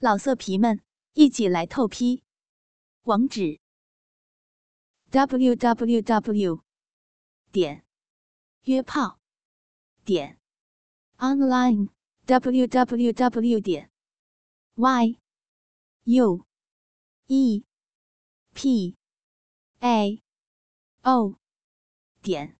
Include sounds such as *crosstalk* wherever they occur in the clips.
老色皮们，一起来透批！网址：w w w 点约炮点 online w w w 点 y u e p a o 点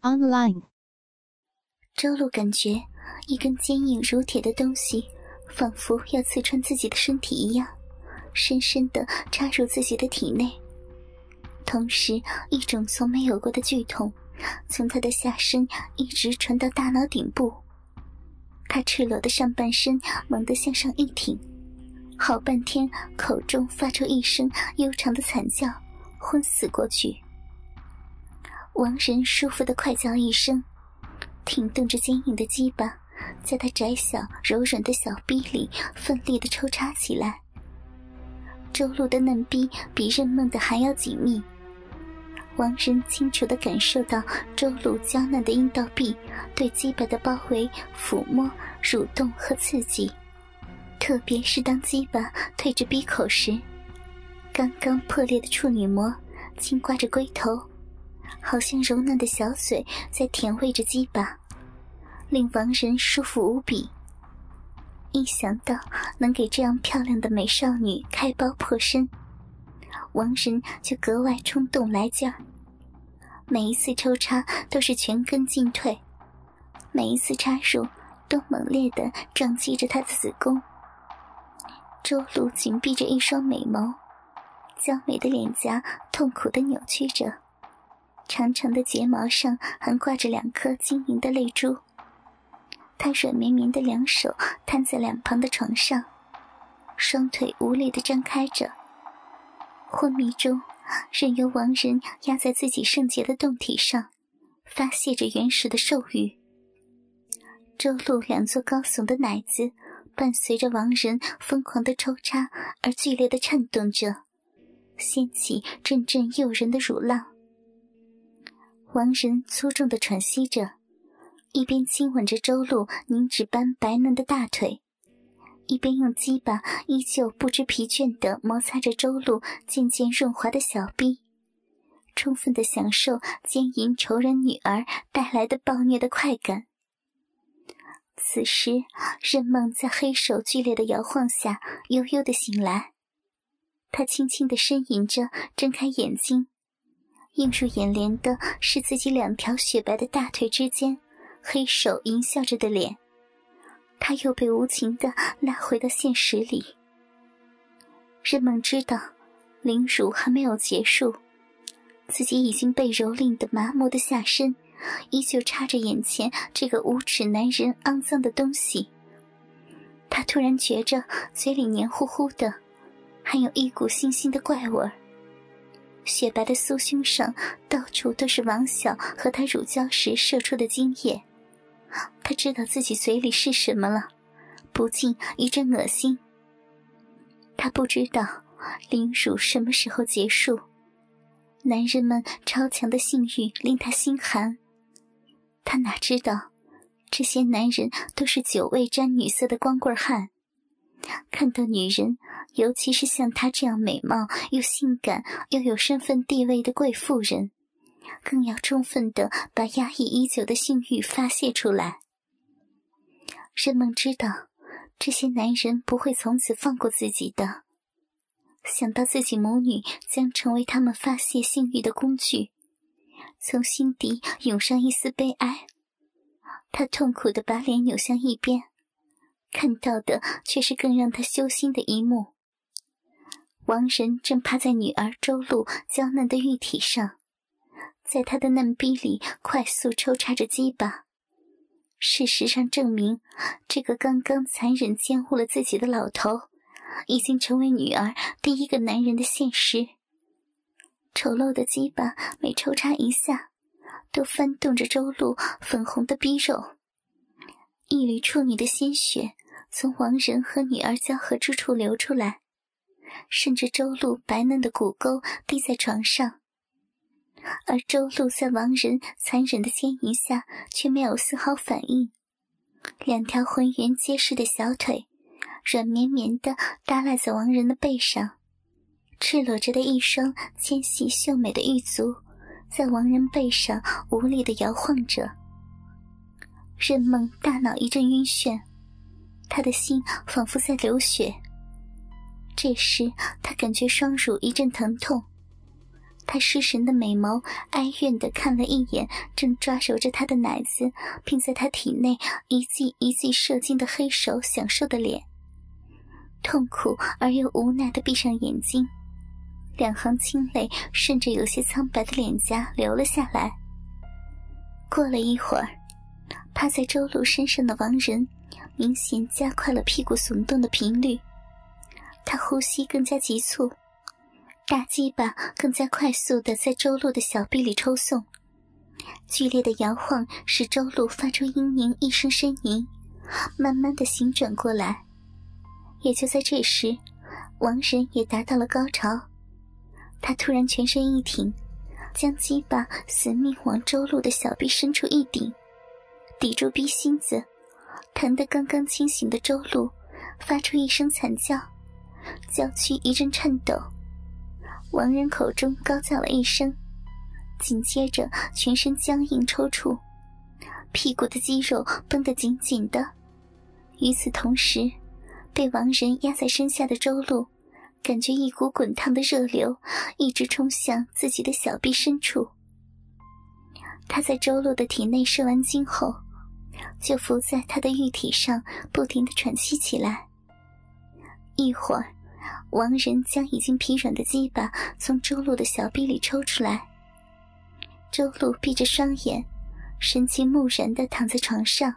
online。周露感觉一根坚硬如铁的东西。仿佛要刺穿自己的身体一样，深深的插入自己的体内。同时，一种从没有过的剧痛，从他的下身一直传到大脑顶部。他赤裸的上半身猛地向上一挺，好半天，口中发出一声悠长的惨叫，昏死过去。王仁舒服的快叫一声，挺动着坚硬的鸡巴。在他窄小柔软的小臂里奋力的抽插起来。周露的嫩逼比任梦的还要紧密。王仁清楚的感受到周露娇嫩的阴道壁对鸡巴的包围、抚摸、蠕动和刺激，特别是当鸡巴退至鼻口时，刚刚破裂的处女膜轻刮着龟头，好像柔嫩的小嘴在舔喂着鸡巴。令王仁舒服无比。一想到能给这样漂亮的美少女开包破身，王仁就格外冲动来劲儿。每一次抽插都是全根进退，每一次插入都猛烈的撞击着他的子宫。周露紧闭着一双美眸，娇美的脸颊痛苦的扭曲着，长长的睫毛上还挂着两颗晶莹的泪珠。他软绵绵的两手摊在两旁的床上，双腿无力的张开着。昏迷中，任由王仁压在自己圣洁的胴体上，发泄着原始的兽欲。周露两座高耸的奶子伴随着王仁疯狂的抽插而剧烈的颤动着，掀起阵阵诱人的乳浪。王仁粗重的喘息着。一边亲吻着周露凝脂般白嫩的大腿，一边用鸡巴依旧不知疲倦地摩擦着周露渐渐润滑的小臂，充分地享受奸淫仇人女儿带来的暴虐的快感。此时，任梦在黑手剧烈的摇晃下悠悠地醒来，他轻轻地呻吟着，睁开眼睛，映入眼帘的是自己两条雪白的大腿之间。黑手淫笑着的脸，他又被无情的拉回到现实里。任梦知道，凌辱还没有结束，自己已经被蹂躏的麻木的下身，依旧插着眼前这个无耻男人肮脏的东西。他突然觉着嘴里黏糊糊的，还有一股腥腥的怪味儿。雪白的酥胸上到处都是王小和他乳交时射出的精液。他知道自己嘴里是什么了，不禁一阵恶心。他不知道凌辱什么时候结束，男人们超强的性欲令他心寒。他哪知道，这些男人都是久未沾女色的光棍汉，看到女人，尤其是像他这样美貌又性感又有身份地位的贵妇人。更要充分的把压抑已久的性欲发泄出来。任梦知道，这些男人不会从此放过自己的。想到自己母女将成为他们发泄性欲的工具，从心底涌上一丝悲哀。他痛苦的把脸扭向一边，看到的却是更让他揪心的一幕：王仁正趴在女儿周露娇嫩的玉体上。在他的嫩逼里快速抽插着鸡巴，事实上证明，这个刚刚残忍奸污了自己的老头，已经成为女儿第一个男人的现实。丑陋的鸡巴每抽插一下，都翻动着周露粉红的逼肉，一缕处女的鲜血从王仁和女儿交合之处流出来，顺着周露白嫩的骨沟滴在床上。而周露在王仁残忍的奸淫下，却没有丝毫反应。两条浑圆结实的小腿，软绵绵的耷拉在王仁的背上，赤裸着的一双纤细秀美的玉足，在王仁背上无力的摇晃着。任梦大脑一阵晕眩，他的心仿佛在流血。这时，他感觉双乳一阵疼痛。他失神的美眸哀怨的看了一眼正抓揉着他的奶子，并在他体内一记一记射精的黑手，享受的脸，痛苦而又无奈的闭上眼睛，两行清泪顺着有些苍白的脸颊流了下来。过了一会儿，趴在周路身上的王仁明显加快了屁股耸动的频率，他呼吸更加急促。大鸡巴更加快速的在周路的小臂里抽送，剧烈的摇晃使周路发出嘤咛一声呻吟，慢慢的醒转过来。也就在这时，王仁也达到了高潮，他突然全身一挺，将鸡巴死命往周路的小臂深处一顶，抵住逼心子，疼得刚刚清醒的周路发出一声惨叫，娇躯一阵颤抖。王仁口中高叫了一声，紧接着全身僵硬抽搐，屁股的肌肉绷得紧紧的。与此同时，被王仁压在身下的周路，感觉一股滚烫的热流一直冲向自己的小臂深处。他在周路的体内射完精后，就伏在他的玉体上，不停的喘息起来。一会儿。王仁将已经疲软的鸡巴从周路的小臂里抽出来。周路闭着双眼，神情木然地躺在床上。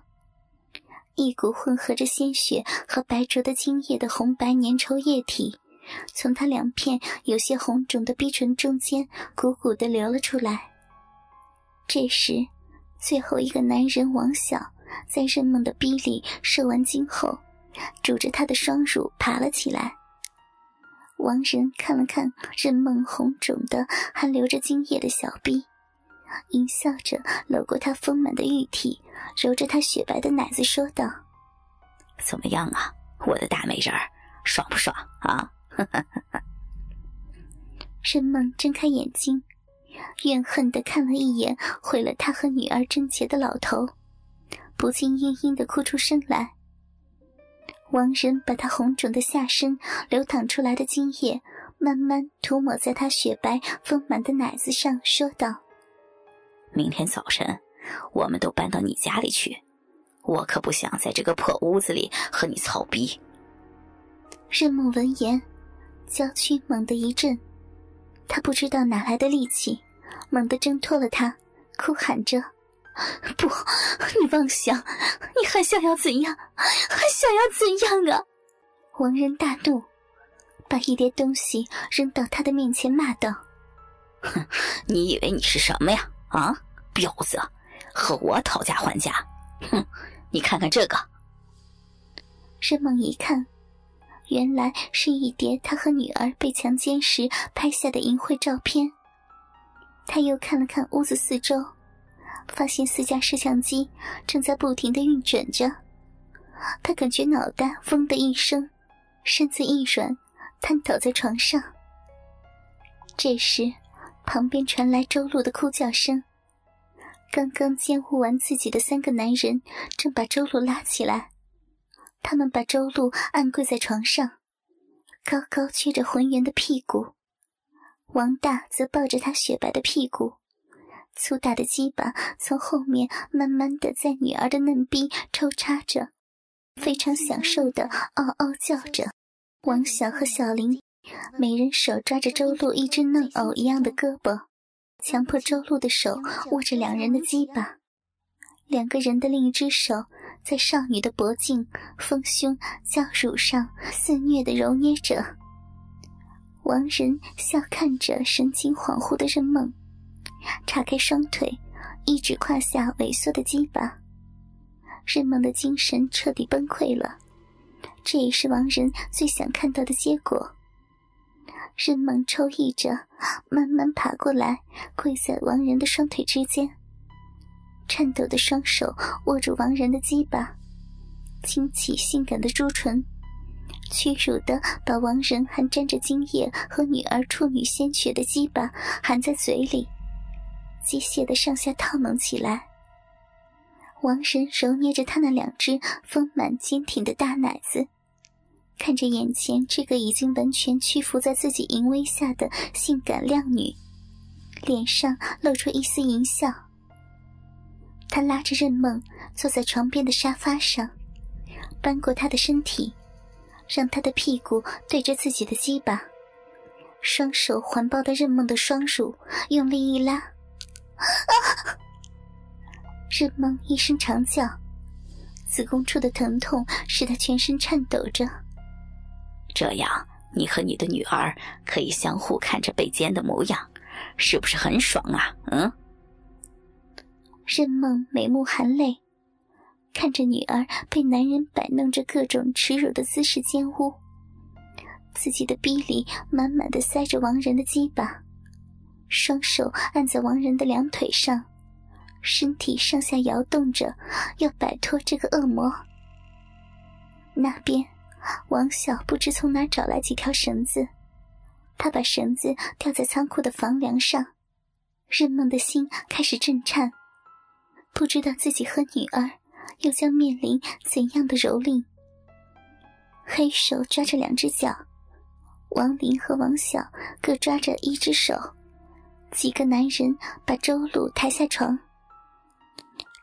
一股混合着鲜血和白灼的精液的红白粘稠液体，从他两片有些红肿的逼唇中间鼓鼓地流了出来。这时，最后一个男人王晓在任梦的逼里射完精后，拄着他的双乳爬了起来。王仁看了看任梦红肿的、还流着精液的小臂，淫笑着搂过她丰满的玉体，揉着她雪白的奶子，说道：“怎么样啊，我的大美人儿，爽不爽啊？” *laughs* 任梦睁开眼睛，怨恨的看了一眼毁了她和女儿贞洁的老头，不禁嘤嘤的哭出声来。王仁把他红肿的下身流淌出来的精液慢慢涂抹在他雪白丰满的奶子上，说道：“明天早晨，我们都搬到你家里去，我可不想在这个破屋子里和你操逼。”任梦闻言，娇躯猛地一震，他不知道哪来的力气，猛地挣脱了他，哭喊着。*laughs* 不，你妄想！你还想要怎样？还想要怎样啊！王仁大怒，把一叠东西扔到他的面前，骂道：“哼，你以为你是什么呀？啊，婊子，和我讨价还价！哼，你看看这个。”任梦一看，原来是一叠他和女儿被强奸时拍下的淫秽照片。他又看了看屋子四周。发现四架摄像机正在不停的运转着，他感觉脑袋“嗡”的一声，身子一软，瘫倒在床上。这时，旁边传来周露的哭叫声。刚刚监护完自己的三个男人正把周露拉起来，他们把周露按跪在床上，高高撅着浑圆的屁股，王大则抱着他雪白的屁股。粗大的鸡巴从后面慢慢的在女儿的嫩逼抽插着，非常享受的嗷嗷叫着。王晓和小林每人手抓着周露一只嫩藕一样的胳膊，强迫周露的手握着两人的鸡巴，两个人的另一只手在少女的脖颈、丰胸、娇乳上肆虐的揉捏着。王仁笑看着神情恍惚的任梦。叉开双腿，一指胯下萎缩的鸡巴。任梦的精神彻底崩溃了，这也是王仁最想看到的结果。任梦抽泣着，慢慢爬过来，跪在王仁的双腿之间，颤抖的双手握住王仁的鸡巴，轻启性感的朱唇，屈辱的把王仁还沾着精液和女儿处女鲜血的鸡巴含在嘴里，机械的上下套弄起来。王神揉捏着他那两只丰满坚挺的大奶子，看着眼前这个已经完全屈服在自己淫威下的性感靓女，脸上露出一丝淫笑。他拉着任梦坐在床边的沙发上，扳过她的身体。让她的屁股对着自己的鸡巴，双手环抱的任梦的双乳，用力一拉，啊！任梦一声长叫，子宫处的疼痛使他全身颤抖着。这样，你和你的女儿可以相互看着被奸的模样，是不是很爽啊？嗯。任梦眉目含泪。看着女儿被男人摆弄着各种耻辱的姿势奸污，自己的逼里满满的塞着王仁的鸡巴，双手按在王仁的两腿上，身体上下摇动着，要摆脱这个恶魔。那边，王晓不知从哪找来几条绳子，他把绳子吊在仓库的房梁上，任梦的心开始震颤，不知道自己和女儿。又将面临怎样的蹂躏？黑手抓着两只脚，王林和王晓各抓着一只手。几个男人把周露抬下床，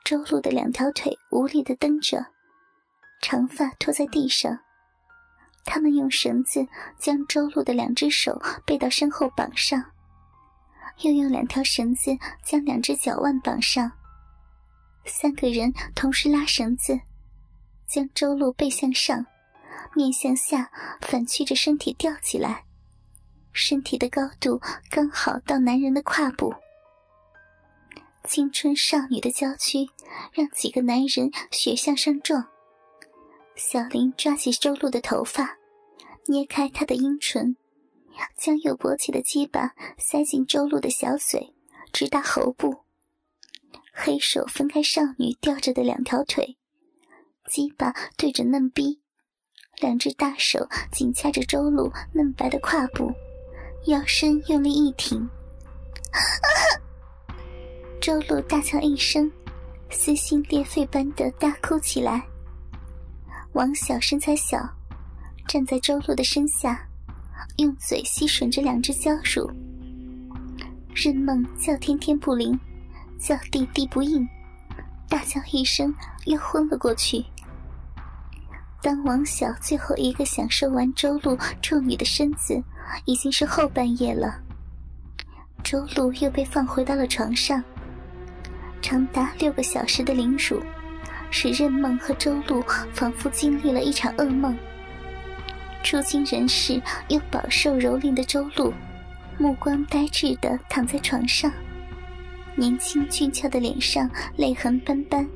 周露的两条腿无力的蹬着，长发拖在地上。他们用绳子将周露的两只手背到身后绑上，又用两条绳子将两只脚腕绑上。三个人同时拉绳子，将周露背向上，面向下，反曲着身体吊起来，身体的高度刚好到男人的胯部。青春少女的娇躯让几个男人血向上撞。小林抓起周露的头发，捏开她的阴唇，将又勃起的鸡巴塞进周露的小嘴，直达喉部。黑手分开少女吊着的两条腿，鸡巴对着嫩逼，两只大手紧掐着周露嫩白的胯部，腰身用力一挺，周露大叫一声，撕心裂肺般的大哭起来。王晓身材小，站在周露的身下，用嘴吸吮着两只娇乳。任梦叫天天不灵。叫地地不应，大叫一声，又昏了过去。当王晓最后一个享受完周露处女的身子，已经是后半夜了。周露又被放回到了床上，长达六个小时的凌辱，使任梦和周露仿佛经历了一场噩梦。初经人世又饱受蹂躏的周露，目光呆滞的躺在床上。年轻俊俏的脸上泪痕斑斑，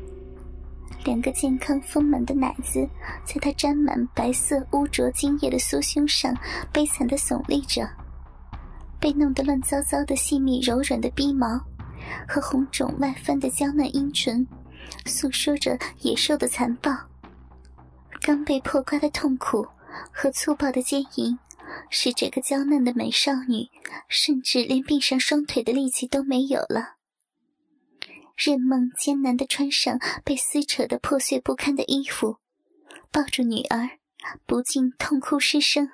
两个健康丰满的奶子在她沾满白色污浊精液的酥胸上悲惨的耸立着，被弄得乱糟糟的细密柔软的逼毛和红肿外翻的娇嫩阴唇，诉说着野兽的残暴。刚被破瓜的痛苦和粗暴的奸淫，使这个娇嫩的美少女甚至连闭上双腿的力气都没有了。任梦艰难地穿上被撕扯得破碎不堪的衣服，抱住女儿，不禁痛哭失声。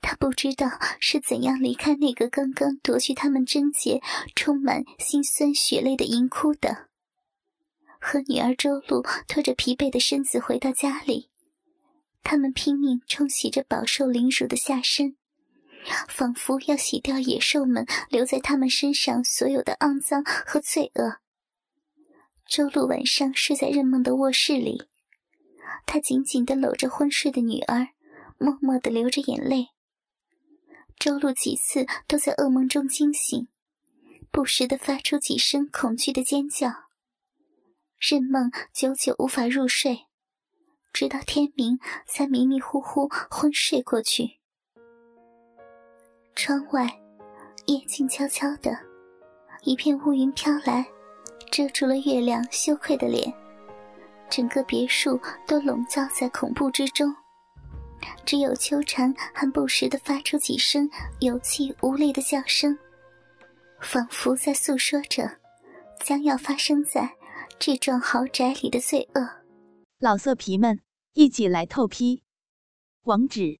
他不知道是怎样离开那个刚刚夺去他们贞洁、充满心酸血泪的银窟的。和女儿周露拖着疲惫的身子回到家里，他们拼命冲洗着饱受凌辱的下身。仿佛要洗掉野兽们留在他们身上所有的肮脏和罪恶。周露晚上睡在任梦的卧室里，他紧紧地搂着昏睡的女儿，默默地流着眼泪。周露几次都在噩梦中惊醒，不时地发出几声恐惧的尖叫。任梦久久无法入睡，直到天明才迷迷糊糊昏睡过去。窗外，夜静悄悄的，一片乌云飘来，遮住了月亮羞愧的脸。整个别墅都笼罩在恐怖之中。只有秋蝉还不时的发出几声有气无力的叫声，仿佛在诉说着将要发生在这幢豪宅里的罪恶。老色皮们，一起来透批！网址